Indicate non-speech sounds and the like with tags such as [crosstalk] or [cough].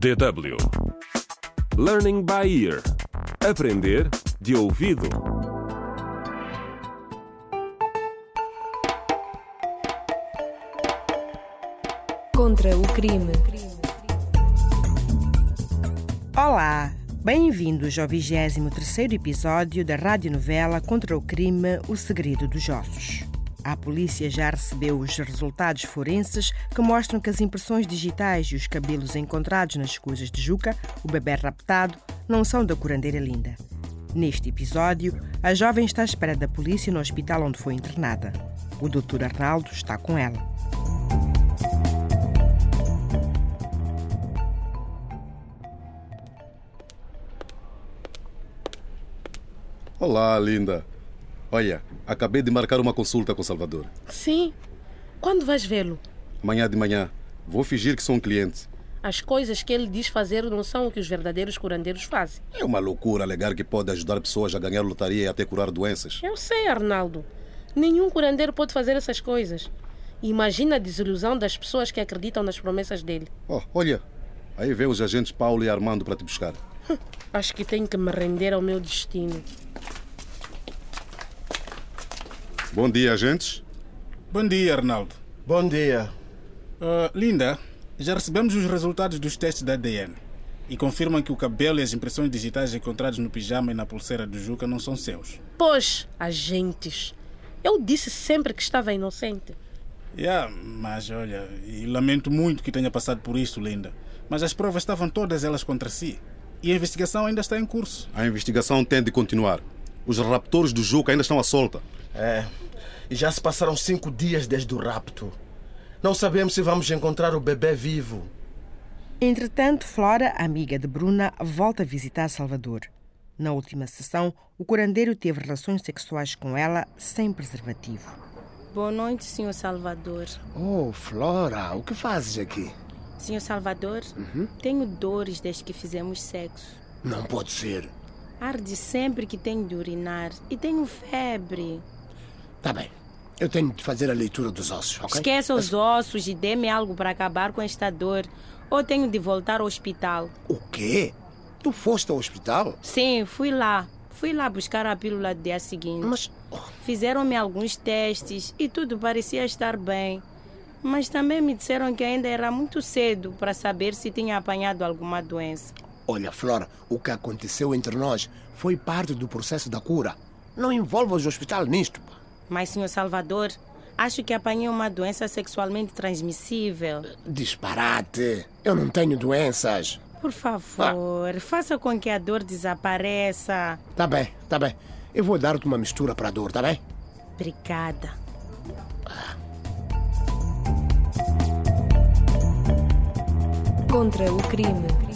DW Learning by Ear Aprender de ouvido. Contra o crime. Olá, bem-vindos ao 23º episódio da radionovela Contra o crime O segredo dos ossos. A polícia já recebeu os resultados forenses que mostram que as impressões digitais e os cabelos encontrados nas coisas de Juca, o bebê raptado, não são da curandeira Linda. Neste episódio, a jovem está à espera da polícia no hospital onde foi internada. O Dr. Arnaldo está com ela. Olá, linda. Olha, acabei de marcar uma consulta com o Salvador. Sim. Quando vais vê-lo? Amanhã de manhã. Vou fingir que sou um cliente. As coisas que ele diz fazer não são o que os verdadeiros curandeiros fazem. É uma loucura alegar que pode ajudar pessoas a ganhar lotaria e até curar doenças. Eu sei, Arnaldo. Nenhum curandeiro pode fazer essas coisas. Imagina a desilusão das pessoas que acreditam nas promessas dele. Oh, olha, aí vem os agentes Paulo e Armando para te buscar. [laughs] Acho que tenho que me render ao meu destino. Bom dia, agentes. Bom dia, Arnaldo. Bom dia. Uh, Linda, já recebemos os resultados dos testes da ADN e confirmam que o cabelo e as impressões digitais encontrados no pijama e na pulseira do Juca não são seus. Pois, agentes. Eu disse sempre que estava inocente. Yeah, mas olha, e lamento muito que tenha passado por isso, Linda. Mas as provas estavam todas elas contra si. E a investigação ainda está em curso. A investigação tem de continuar. Os raptores do Juca ainda estão à solta. É. E já se passaram cinco dias desde o rapto. Não sabemos se vamos encontrar o bebê vivo. Entretanto, Flora, amiga de Bruna, volta a visitar Salvador. Na última sessão, o curandeiro teve relações sexuais com ela sem preservativo. Boa noite, Sr. Salvador. Oh, Flora, o que fazes aqui? Sr. Salvador, tenho dores desde que fizemos sexo. Não pode ser. Arde sempre que tenho de urinar e tenho febre. Tá bem. Eu tenho de fazer a leitura dos ossos, ok? Esqueça os ossos e dê-me algo para acabar com esta dor. Ou tenho de voltar ao hospital. O quê? Tu foste ao hospital? Sim, fui lá. Fui lá buscar a pílula do dia seguinte. Mas. Fizeram-me alguns testes e tudo parecia estar bem. Mas também me disseram que ainda era muito cedo para saber se tinha apanhado alguma doença. Olha, Flora, o que aconteceu entre nós foi parte do processo da cura. Não envolvas o hospital nisto. pá. Mas, Sr. Salvador, acho que apanhei uma doença sexualmente transmissível. Disparate. Eu não tenho doenças. Por favor, faça com que a dor desapareça. Tá bem, tá bem. Eu vou dar-te uma mistura para a dor, tá bem? Obrigada. Contra o crime.